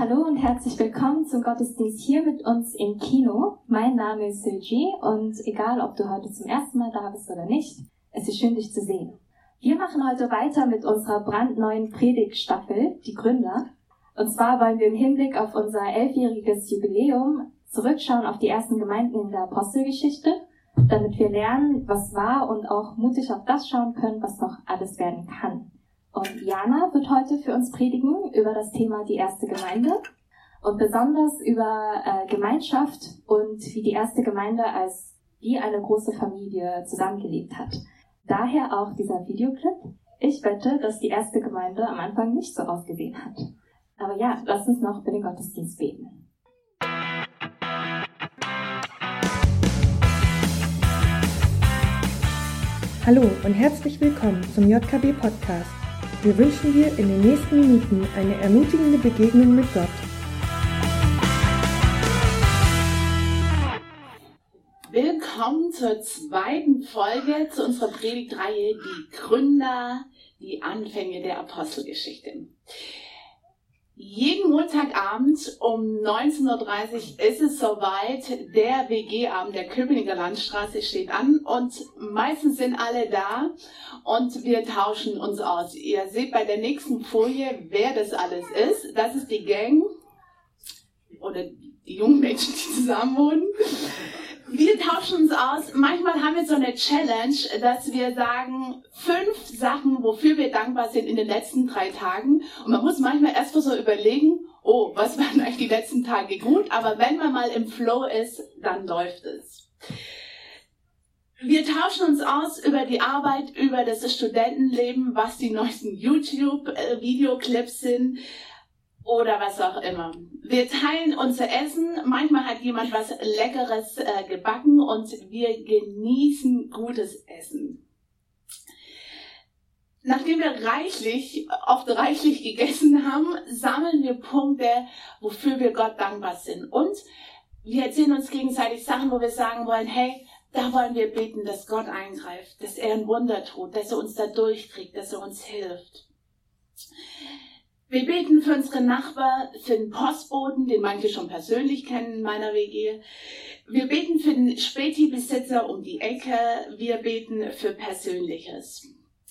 Hallo und herzlich willkommen zum Gottesdienst hier mit uns im Kino. Mein Name ist Silji und egal, ob du heute zum ersten Mal da bist oder nicht, es ist schön, dich zu sehen. Wir machen heute weiter mit unserer brandneuen Predigtstaffel, die Gründer. Und zwar wollen wir im Hinblick auf unser elfjähriges Jubiläum zurückschauen auf die ersten Gemeinden in der Apostelgeschichte, damit wir lernen, was war und auch mutig auf das schauen können, was noch alles werden kann. Und Jana wird heute für uns predigen über das Thema die erste Gemeinde und besonders über äh, Gemeinschaft und wie die erste Gemeinde als wie eine große Familie zusammengelebt hat. Daher auch dieser Videoclip. Ich wette, dass die erste Gemeinde am Anfang nicht so ausgesehen hat. Aber ja, lass uns noch für den Gottesdienst beten. Hallo und herzlich willkommen zum JKB Podcast. Wir wünschen dir in den nächsten Minuten eine ermutigende Begegnung mit Gott. Willkommen zur zweiten Folge zu unserer Predigtreihe Die Gründer, die Anfänge der Apostelgeschichte. Jeden Montagabend um 19.30 Uhr ist es soweit. Der WG-Abend der Köpenicker Landstraße steht an und meistens sind alle da und wir tauschen uns aus. Ihr seht bei der nächsten Folie, wer das alles ist. Das ist die Gang oder die jungen Menschen, die zusammen wohnen wir tauschen uns aus. Manchmal haben wir so eine Challenge, dass wir sagen, fünf Sachen, wofür wir dankbar sind in den letzten drei Tagen. Und man muss manchmal erst mal so überlegen, oh, was waren eigentlich die letzten Tage gut? Aber wenn man mal im Flow ist, dann läuft es. Wir tauschen uns aus über die Arbeit, über das Studentenleben, was die neuesten YouTube-Videoclips sind, oder was auch immer. Wir teilen unser Essen. Manchmal hat jemand was Leckeres äh, gebacken und wir genießen gutes Essen. Nachdem wir reichlich, oft reichlich gegessen haben, sammeln wir Punkte, wofür wir Gott dankbar sind. Und wir erzählen uns gegenseitig Sachen, wo wir sagen wollen, hey, da wollen wir beten, dass Gott eingreift, dass er ein Wunder tut, dass er uns da durchträgt, dass er uns hilft. Wir beten für unsere Nachbarn, für den Postboten, den manche schon persönlich kennen in meiner WG. Wir beten für den Späti-Besitzer um die Ecke. Wir beten für Persönliches.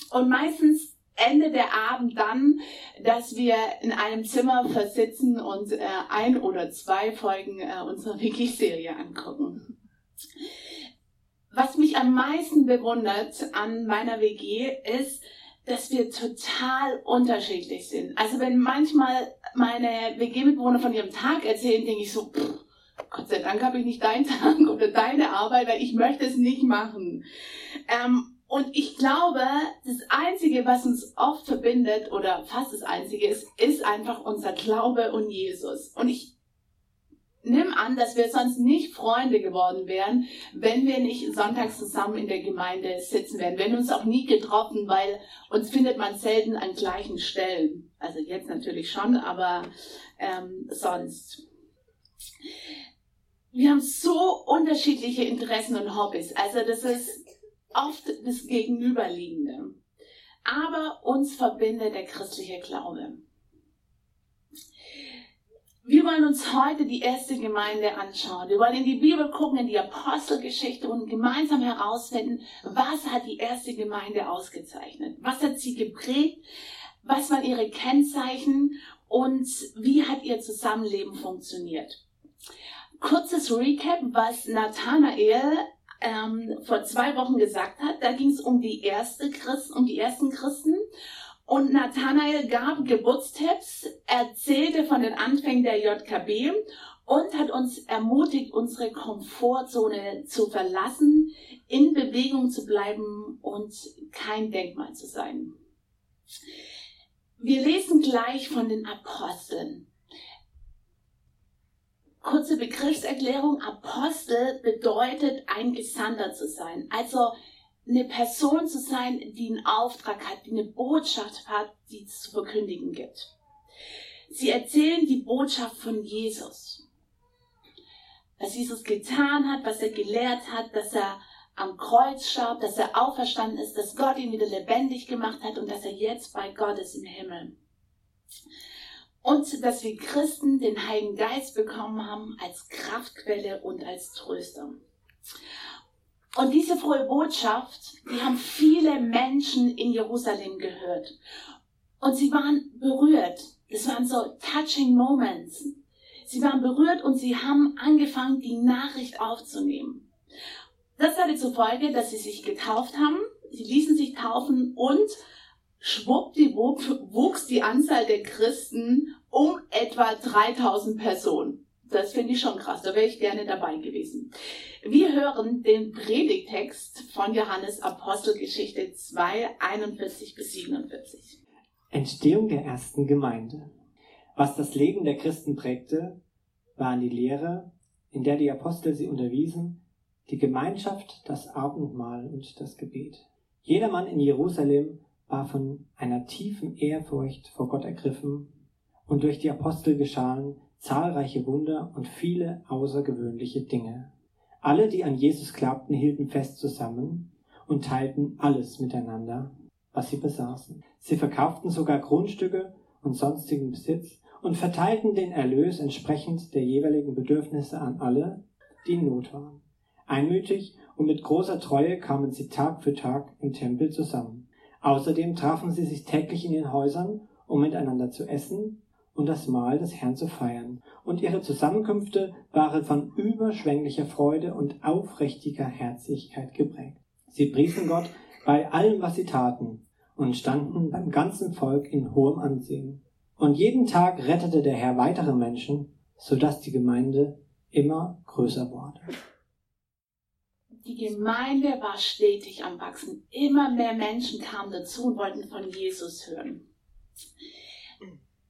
Und meistens endet der Abend dann, dass wir in einem Zimmer versitzen und äh, ein oder zwei Folgen äh, unserer Wiki-Serie angucken. Was mich am meisten bewundert an meiner WG ist, dass wir total unterschiedlich sind. Also wenn manchmal meine WG-Mitbewohner von ihrem Tag erzählen, denke ich so, pff, Gott sei Dank habe ich nicht deinen Tag oder deine Arbeit, weil ich möchte es nicht machen. Ähm, und ich glaube, das Einzige, was uns oft verbindet, oder fast das Einzige ist, ist einfach unser Glaube und Jesus. Und ich nimm an, dass wir sonst nicht Freunde geworden wären, wenn wir nicht sonntags zusammen in der Gemeinde sitzen wären. Wir hätten uns auch nie getroffen, weil uns findet man selten an gleichen Stellen. Also jetzt natürlich schon, aber ähm, sonst. Wir haben so unterschiedliche Interessen und Hobbys. Also das ist oft das Gegenüberliegende. Aber uns verbindet der christliche Glaube. Wir wollen uns heute die erste Gemeinde anschauen. Wir wollen in die Bibel gucken, in die Apostelgeschichte und gemeinsam herausfinden, was hat die erste Gemeinde ausgezeichnet? Was hat sie geprägt? Was waren ihre Kennzeichen? Und wie hat ihr Zusammenleben funktioniert? Kurzes Recap, was Nathanael ähm, vor zwei Wochen gesagt hat. Da ging es um die erste Christen, um die ersten Christen. Und Nathanael gab Geburtstipps, erzählte von den Anfängen der JKB und hat uns ermutigt, unsere Komfortzone zu verlassen, in Bewegung zu bleiben und kein Denkmal zu sein. Wir lesen gleich von den Aposteln. Kurze Begriffserklärung. Apostel bedeutet ein Gesandter zu sein. Also eine Person zu sein, die einen Auftrag hat, die eine Botschaft hat, die es zu verkündigen gibt. Sie erzählen die Botschaft von Jesus. Was Jesus getan hat, was er gelehrt hat, dass er am Kreuz starb, dass er auferstanden ist, dass Gott ihn wieder lebendig gemacht hat und dass er jetzt bei Gott ist im Himmel. und dass wir Christen den Heiligen Geist bekommen haben als Kraftquelle und als Tröster. Und diese frohe Botschaft, die haben viele Menschen in Jerusalem gehört. Und sie waren berührt. Das waren so touching moments. Sie waren berührt und sie haben angefangen, die Nachricht aufzunehmen. Das hatte zur Folge, dass sie sich getauft haben. Sie ließen sich taufen und schwuppdiwupp wuchs die Anzahl der Christen um etwa 3000 Personen. Das finde ich schon krass, da wäre ich gerne dabei gewesen. Wir hören den Predigtext von Johannes Apostelgeschichte 2, 41 bis 47. Entstehung der ersten Gemeinde. Was das Leben der Christen prägte, waren die Lehre, in der die Apostel sie unterwiesen, die Gemeinschaft, das Abendmahl und das Gebet. Jedermann in Jerusalem war von einer tiefen Ehrfurcht vor Gott ergriffen und durch die Apostel geschahen zahlreiche Wunder und viele außergewöhnliche Dinge. Alle, die an Jesus glaubten, hielten fest zusammen und teilten alles miteinander, was sie besaßen. Sie verkauften sogar Grundstücke und sonstigen Besitz und verteilten den Erlös entsprechend der jeweiligen Bedürfnisse an alle, die in Not waren. Einmütig und mit großer Treue kamen sie Tag für Tag im Tempel zusammen. Außerdem trafen sie sich täglich in den Häusern, um miteinander zu essen und das Mahl des Herrn zu feiern. Und ihre Zusammenkünfte waren von überschwänglicher Freude und aufrichtiger Herzlichkeit geprägt. Sie priesen Gott bei allem, was sie taten, und standen beim ganzen Volk in hohem Ansehen. Und jeden Tag rettete der Herr weitere Menschen, so dass die Gemeinde immer größer wurde. Die Gemeinde war stetig am Wachsen. Immer mehr Menschen kamen dazu und wollten von Jesus hören.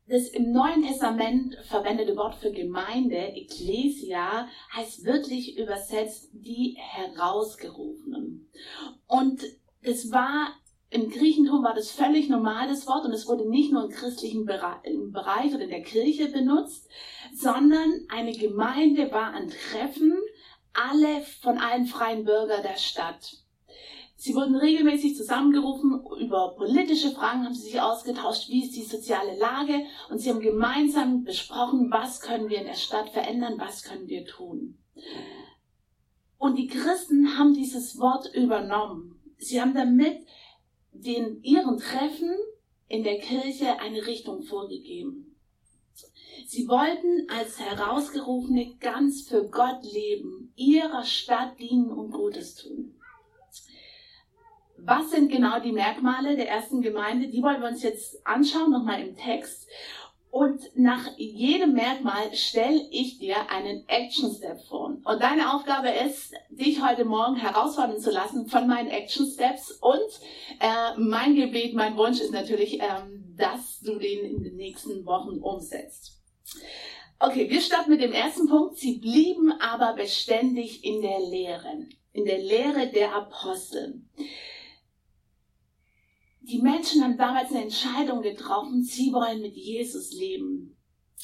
Das im Neuen Testament verwendete Wort für Gemeinde, Ecclesia, heißt wirklich übersetzt die Herausgerufenen. Und es war im Griechentum war das völlig normales Wort und es wurde nicht nur im christlichen Bereich oder in der Kirche benutzt, sondern eine Gemeinde war ein Treffen alle von allen freien Bürgern der Stadt. Sie wurden regelmäßig zusammengerufen, über politische Fragen haben sie sich ausgetauscht, wie ist die soziale Lage und sie haben gemeinsam besprochen, was können wir in der Stadt verändern, was können wir tun. Und die Christen haben dieses Wort übernommen. Sie haben damit den, ihren Treffen in der Kirche eine Richtung vorgegeben. Sie wollten als Herausgerufene ganz für Gott leben, ihrer Stadt dienen und Gutes tun. Was sind genau die Merkmale der ersten Gemeinde? Die wollen wir uns jetzt anschauen, nochmal im Text. Und nach jedem Merkmal stelle ich dir einen Action Step vor. Und deine Aufgabe ist, dich heute Morgen herausfordern zu lassen von meinen Action Steps. Und äh, mein Gebet, mein Wunsch ist natürlich, ähm, dass du den in den nächsten Wochen umsetzt. Okay, wir starten mit dem ersten Punkt. Sie blieben aber beständig in der Lehre, in der Lehre der Apostel. Die Menschen haben damals eine Entscheidung getroffen, sie wollen mit Jesus leben.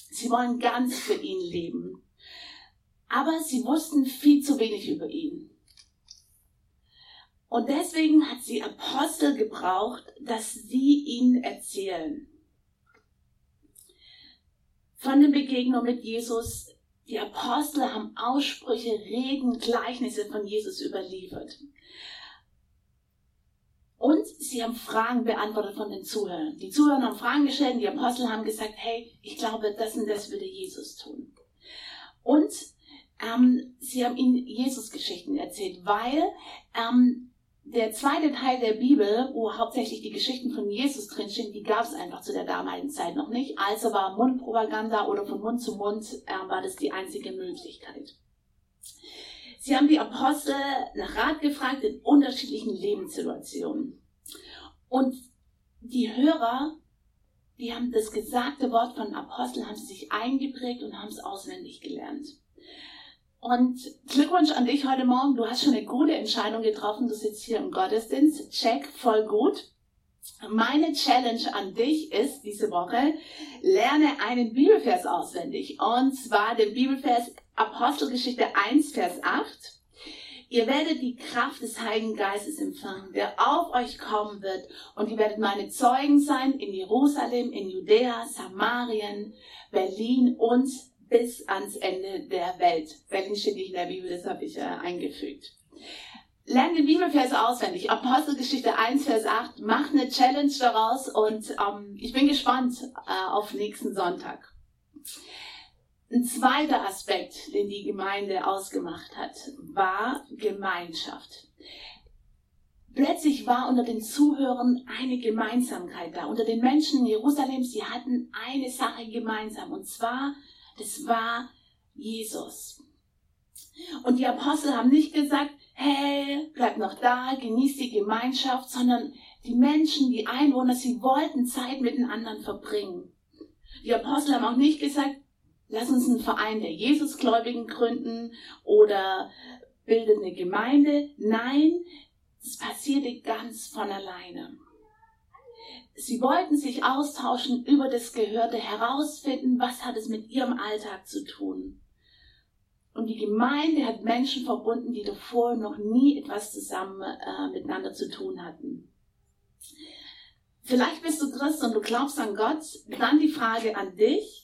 Sie wollen ganz für ihn leben. Aber sie wussten viel zu wenig über ihn. Und deswegen hat sie Apostel gebraucht, dass sie ihnen erzählen. Von den Begegnungen mit Jesus, die Apostel haben Aussprüche, Reden, Gleichnisse von Jesus überliefert. Und sie haben Fragen beantwortet von den Zuhörern. Die Zuhörer haben Fragen gestellt, die Apostel haben gesagt, hey, ich glaube, das und das würde Jesus tun. Und ähm, sie haben ihnen Jesus-Geschichten erzählt, weil ähm, der zweite Teil der Bibel, wo hauptsächlich die Geschichten von Jesus drinstehen, die gab es einfach zu der damaligen Zeit noch nicht. Also war Mundpropaganda oder von Mund zu Mund äh, war das die einzige Möglichkeit. Sie haben die Apostel nach Rat gefragt in unterschiedlichen Lebenssituationen. Und die Hörer, die haben das gesagte Wort von Aposteln, haben sie sich eingeprägt und haben es auswendig gelernt. Und Glückwunsch an dich heute Morgen. Du hast schon eine gute Entscheidung getroffen. Du sitzt hier im Gottesdienst. Check, voll gut. Meine Challenge an dich ist diese Woche, lerne einen Bibelvers auswendig. Und zwar den Bibelvers Apostelgeschichte 1, Vers 8. Ihr werdet die Kraft des Heiligen Geistes empfangen, der auf euch kommen wird. Und ihr werdet meine Zeugen sein in Jerusalem, in Judäa, Samarien, Berlin und bis ans Ende der Welt. Berlin steht nicht in der Bibel, das habe ich äh, eingefügt. Lernt die Bibelverse auswendig. Apostelgeschichte 1, Vers 8. Macht eine Challenge daraus und ähm, ich bin gespannt äh, auf nächsten Sonntag. Ein zweiter Aspekt, den die Gemeinde ausgemacht hat, war Gemeinschaft. Plötzlich war unter den Zuhörern eine Gemeinsamkeit da. Unter den Menschen in Jerusalem, sie hatten eine Sache gemeinsam. Und zwar, das war Jesus. Und die Apostel haben nicht gesagt, hey, bleib noch da, genieß die Gemeinschaft, sondern die Menschen, die Einwohner, sie wollten Zeit mit den anderen verbringen. Die Apostel haben auch nicht gesagt, lass uns einen Verein der Jesusgläubigen gründen oder bildet eine Gemeinde. Nein, es passierte ganz von alleine. Sie wollten sich austauschen über das Gehörte, herausfinden, was hat es mit ihrem Alltag zu tun. Und die Gemeinde hat Menschen verbunden, die davor noch nie etwas zusammen äh, miteinander zu tun hatten. Vielleicht bist du Christ und du glaubst an Gott. Dann die Frage an dich.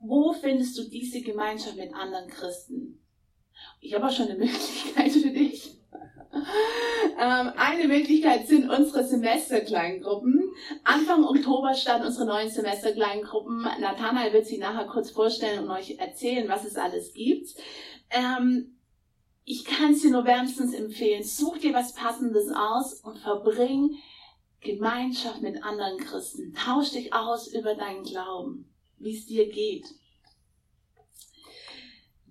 Wo findest du diese Gemeinschaft mit anderen Christen? Ich habe auch schon eine Möglichkeit für dich. Ähm, eine Möglichkeit sind unsere Semesterkleingruppen. Anfang Oktober starten unsere neuen Semesterkleingruppen. Nathanael wird sie nachher kurz vorstellen und euch erzählen, was es alles gibt. Ähm, ich kann es dir nur wärmstens empfehlen. Such dir was Passendes aus und verbring Gemeinschaft mit anderen Christen. Tausch dich aus über deinen Glauben, wie es dir geht.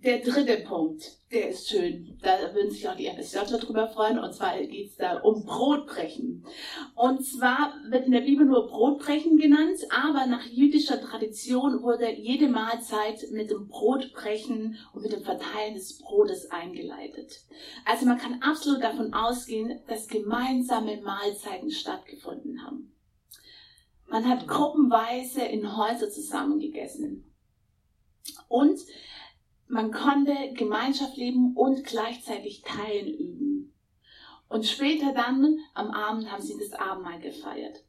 Der dritte Punkt, der ist schön. Da würden sich auch die FSJler drüber freuen. Und zwar geht es da um Brotbrechen. Und zwar wird in der Bibel nur Brotbrechen genannt, aber nach jüdischer Tradition wurde jede Mahlzeit mit dem Brotbrechen und mit dem Verteilen des Brotes eingeleitet. Also man kann absolut davon ausgehen, dass gemeinsame Mahlzeiten stattgefunden haben. Man hat gruppenweise in Häuser zusammengegessen. Und man konnte Gemeinschaft leben und gleichzeitig Teilen üben. Und später dann, am Abend, haben sie das Abendmahl gefeiert.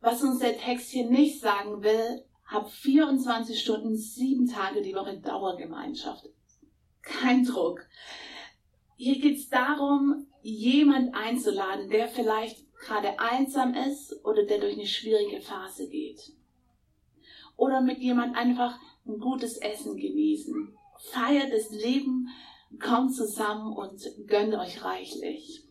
Was uns der Text hier nicht sagen will, hab 24 Stunden, sieben Tage die Woche Dauergemeinschaft. Kein Druck. Hier geht es darum, jemand einzuladen, der vielleicht gerade einsam ist oder der durch eine schwierige Phase geht. Oder mit jemand einfach ein gutes Essen genießen. Feiert das Leben, kommt zusammen und gönnt euch reichlich.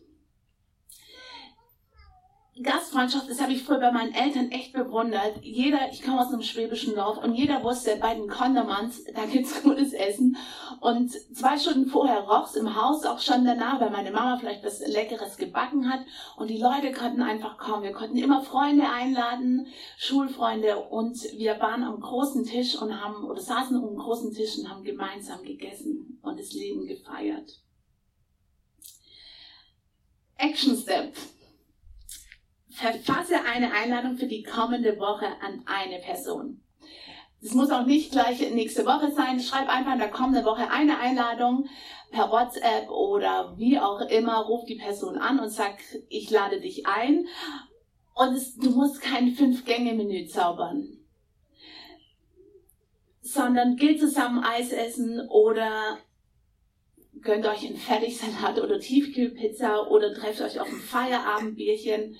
Gastfreundschaft, das habe ich früher bei meinen Eltern echt bewundert. Jeder, ich komme aus einem schwäbischen Dorf und jeder wusste, bei den Kondermanns, da gibt's gutes Essen. Und zwei Stunden vorher roch's im Haus auch schon danach, weil meine Mama vielleicht was Leckeres gebacken hat. Und die Leute konnten einfach kommen. Wir konnten immer Freunde einladen, Schulfreunde. Und wir waren am großen Tisch und haben, oder saßen um den großen Tisch und haben gemeinsam gegessen und das Leben gefeiert. Action Step verfasse eine Einladung für die kommende Woche an eine Person. Es muss auch nicht gleich nächste Woche sein. Schreib einfach in der kommenden Woche eine Einladung per WhatsApp oder wie auch immer. Ruf die Person an und sag, ich lade dich ein. Und es, du musst kein Fünf-Gänge-Menü zaubern. Sondern geht zusammen Eis essen oder gönnt euch einen Fertigsalat oder Tiefkühlpizza oder trefft euch auf ein Feierabendbierchen.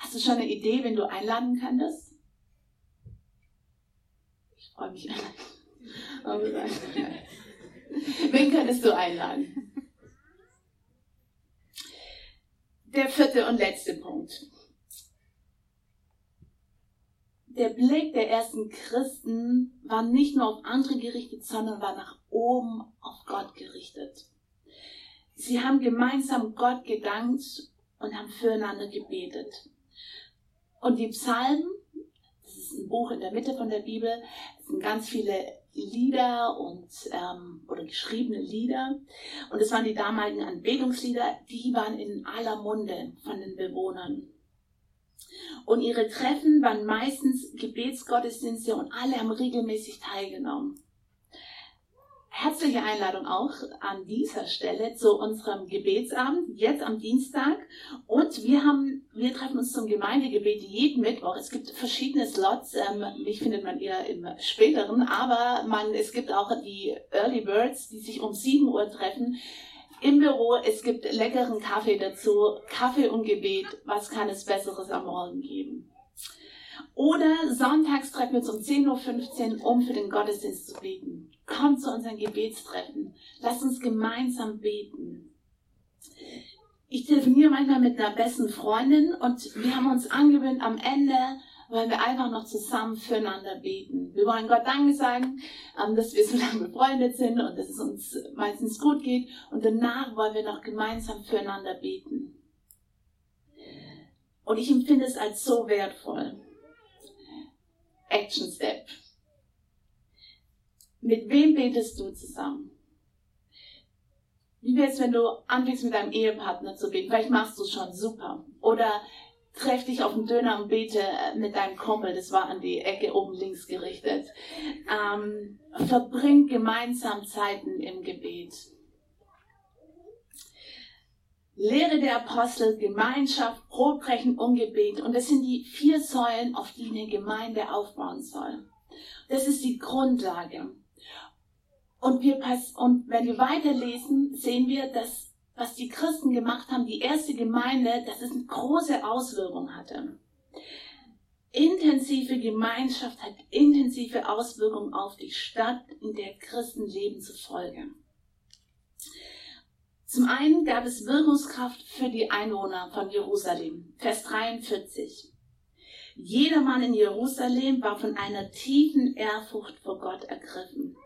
Hast du schon eine Idee, wen du einladen könntest? Ich freue mich. wen könntest du einladen? Der vierte und letzte Punkt. Der Blick der ersten Christen war nicht nur auf andere gerichtet, sondern war nach oben auf Gott gerichtet. Sie haben gemeinsam Gott gedankt und haben füreinander gebetet. Und die Psalmen, das ist ein Buch in der Mitte von der Bibel, sind ganz viele Lieder und ähm, oder geschriebene Lieder. Und es waren die damaligen Anbetungslieder, die waren in aller Munde von den Bewohnern. Und ihre Treffen waren meistens Gebetsgottesdienste und alle haben regelmäßig teilgenommen. herzliche Einladung auch an dieser Stelle zu unserem Gebetsabend, jetzt am Dienstag. Und wir haben, wir treffen uns zum Gemeindegebet jeden Mittwoch. Es gibt verschiedene Slots. Ähm, mich findet man eher im späteren, aber man, es gibt auch die Early Birds, die sich um 7 Uhr treffen. Im Büro, es gibt leckeren Kaffee dazu. Kaffee und Gebet. Was kann es Besseres am Morgen geben? Oder sonntags treffen wir uns um 10.15 Uhr, um für den Gottesdienst zu beten. Kommt zu unseren Gebetstreffen. Lasst uns gemeinsam beten. Ich telefoniere manchmal mit einer besten Freundin und wir haben uns angewöhnt, am Ende wollen wir einfach noch zusammen füreinander beten. Wir wollen Gott Danke sagen, ähm, dass wir so lange befreundet sind und dass es uns meistens gut geht. Und danach wollen wir noch gemeinsam füreinander beten. Und ich empfinde es als so wertvoll. Action Step. Mit wem betest du zusammen? Wie wäre es, wenn du anfängst mit deinem Ehepartner zu beten? Vielleicht machst du es schon super. Oder treff dich auf den Döner und bete äh, mit deinem Kumpel. Das war an die Ecke oben links gerichtet. Ähm, verbring gemeinsam Zeiten im Gebet. Lehre der Apostel, Gemeinschaft, Brotbrechen und Gebet. Und das sind die vier Säulen, auf die eine Gemeinde aufbauen soll. Das ist die Grundlage. Und, wir, und wenn wir weiterlesen, sehen wir, dass was die Christen gemacht haben, die erste Gemeinde, dass es eine große Auswirkung hatte. Intensive Gemeinschaft hat intensive Auswirkungen auf die Stadt, in der Christen leben zufolge. Zum einen gab es Wirkungskraft für die Einwohner von Jerusalem. Vers 43. Jedermann in Jerusalem war von einer tiefen Ehrfurcht vor Gott ergriffen.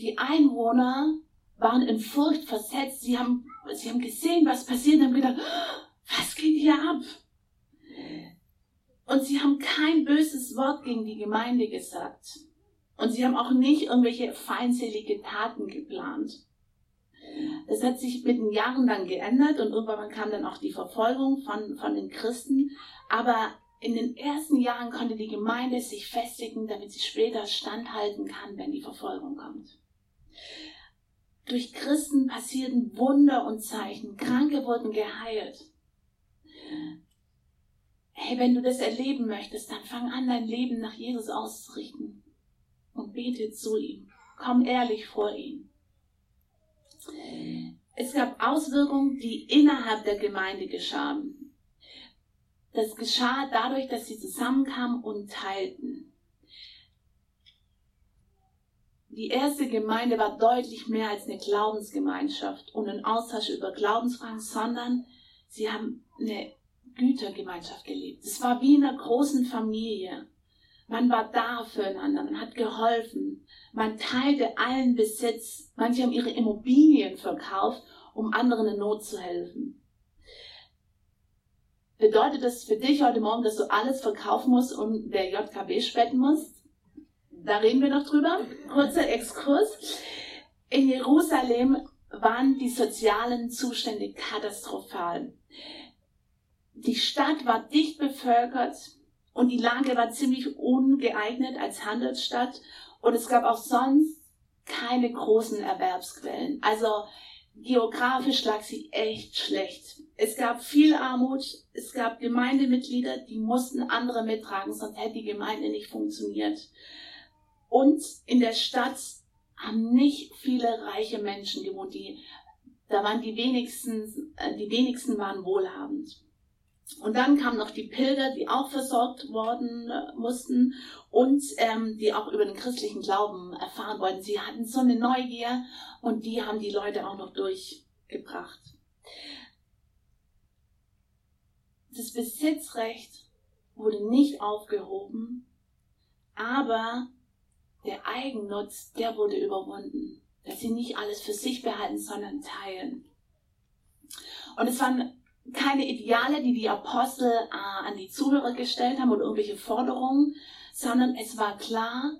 Die Einwohner waren in Furcht versetzt. Sie haben, sie haben gesehen, was passiert und haben gedacht, was geht hier ab? Und sie haben kein böses Wort gegen die Gemeinde gesagt. Und sie haben auch nicht irgendwelche feindselige Taten geplant. Das hat sich mit den Jahren dann geändert und irgendwann kam dann auch die Verfolgung von, von den Christen. Aber in den ersten Jahren konnte die Gemeinde sich festigen, damit sie später standhalten kann, wenn die Verfolgung kommt. Durch Christen passierten Wunder und Zeichen. Kranke wurden geheilt. Hey, wenn du das erleben möchtest, dann fang an, dein Leben nach Jesus auszurichten und bete zu ihm. Komm ehrlich vor ihm. Es gab Auswirkungen, die innerhalb der Gemeinde geschahen. Das geschah dadurch, dass sie zusammenkamen und teilten. Die erste Gemeinde war deutlich mehr als eine Glaubensgemeinschaft und ein Austausch über Glaubensfragen, sondern sie haben eine Gütergemeinschaft gelebt. Es war wie in einer großen Familie. Man war da füreinander, man hat geholfen, man teilte allen Besitz. Manche haben ihre Immobilien verkauft, um anderen in Not zu helfen. Bedeutet das für dich heute Morgen, dass du alles verkaufen musst und der JKB spenden musst? Da reden wir noch drüber. Kurzer Exkurs. In Jerusalem waren die sozialen Zustände katastrophal. Die Stadt war dicht bevölkert und die Lage war ziemlich ungeeignet als Handelsstadt und es gab auch sonst keine großen Erwerbsquellen. Also geografisch lag sie echt schlecht. Es gab viel Armut, es gab Gemeindemitglieder, die mussten andere mittragen, sonst hätte die Gemeinde nicht funktioniert. Und in der Stadt haben nicht viele reiche Menschen gewohnt. Die, da waren die wenigsten, äh, die wenigsten waren wohlhabend. Und dann kamen noch die Pilger, die auch versorgt worden äh, mussten und ähm, die auch über den christlichen Glauben erfahren wollten. Sie hatten so eine Neugier und die haben die Leute auch noch durchgebracht. Das Besitzrecht wurde nicht aufgehoben, aber der Eigennutz, der wurde überwunden. Dass sie nicht alles für sich behalten, sondern teilen. Und es waren keine Ideale, die die Apostel äh, an die Zuhörer gestellt haben oder irgendwelche Forderungen, sondern es war klar,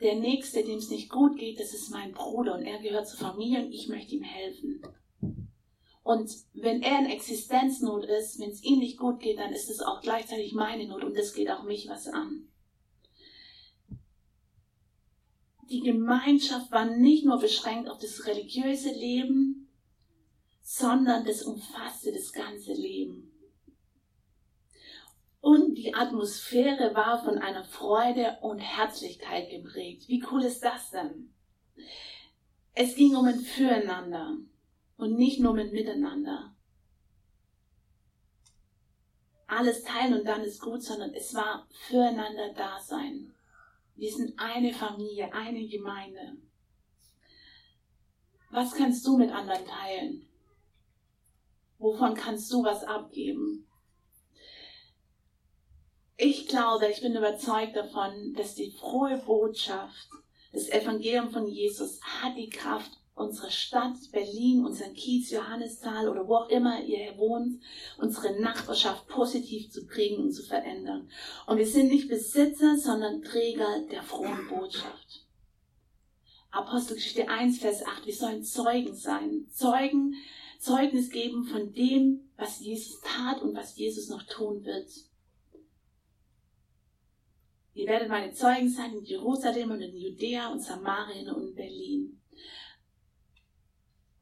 der Nächste, dem es nicht gut geht, das ist mein Bruder und er gehört zur Familie und ich möchte ihm helfen. Und wenn er in Existenznot ist, wenn es ihm nicht gut geht, dann ist es auch gleichzeitig meine Not und das geht auch mich was an. Die Gemeinschaft war nicht nur beschränkt auf das religiöse Leben, sondern das umfasste das ganze Leben. Und die Atmosphäre war von einer Freude und Herzlichkeit geprägt. Wie cool ist das denn? Es ging um ein Füreinander und nicht nur mit Miteinander. Alles teilen und dann ist gut, sondern es war füreinander Dasein. Wir sind eine Familie, eine Gemeinde. Was kannst du mit anderen teilen? Wovon kannst du was abgeben? Ich glaube, ich bin überzeugt davon, dass die frohe Botschaft, das Evangelium von Jesus hat die Kraft, unsere Stadt Berlin, unseren Kiez, Johannisthal oder wo auch immer ihr wohnt, unsere Nachbarschaft positiv zu prägen und zu verändern. Und wir sind nicht Besitzer, sondern Träger der frohen Botschaft. Apostelgeschichte 1, Vers 8, wir sollen Zeugen sein. Zeugen, Zeugnis geben von dem, was Jesus tat und was Jesus noch tun wird. Ihr werdet meine Zeugen sein in Jerusalem und in Judäa und Samarien und in Berlin.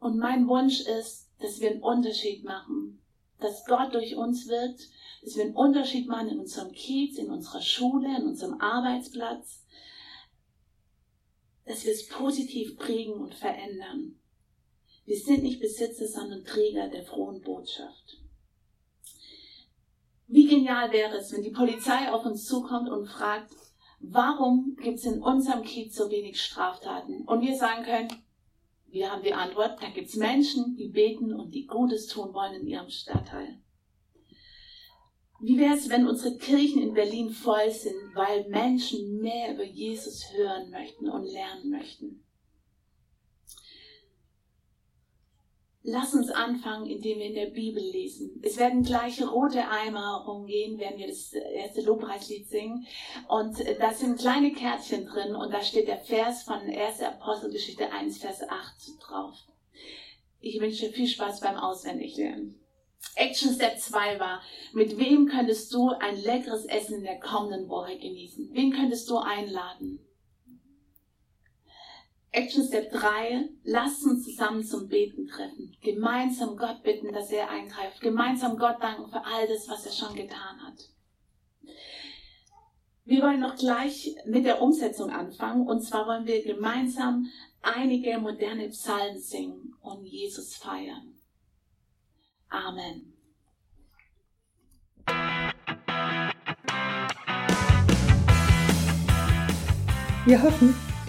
Und mein Wunsch ist, dass wir einen Unterschied machen, dass Gott durch uns wirkt, dass wir einen Unterschied machen in unserem Kiez, in unserer Schule, in unserem Arbeitsplatz, dass wir es positiv prägen und verändern. Wir sind nicht Besitzer, sondern Träger der frohen Botschaft. Wie genial wäre es, wenn die Polizei auf uns zukommt und fragt, warum gibt es in unserem Kiez so wenig Straftaten? Und wir sagen können, wir haben die Antwort, da gibt es Menschen, die beten und die Gutes tun wollen in ihrem Stadtteil. Wie wäre es, wenn unsere Kirchen in Berlin voll sind, weil Menschen mehr über Jesus hören möchten und lernen möchten? Lass uns anfangen, indem wir in der Bibel lesen. Es werden gleich rote Eimer rumgehen, wenn wir das erste Lobpreislied singen. Und da sind kleine Kärtchen drin und da steht der Vers von 1. Apostelgeschichte 1, Vers 8 drauf. Ich wünsche viel Spaß beim Auswendiglernen. Action Step 2 war, mit wem könntest du ein leckeres Essen in der kommenden Woche genießen? Wen könntest du einladen? Action Step 3, lasst uns zusammen zum Beten treffen. Gemeinsam Gott bitten, dass er eingreift. Gemeinsam Gott danken für all das, was er schon getan hat. Wir wollen noch gleich mit der Umsetzung anfangen. Und zwar wollen wir gemeinsam einige moderne Psalmen singen und Jesus feiern. Amen. Wir hoffen,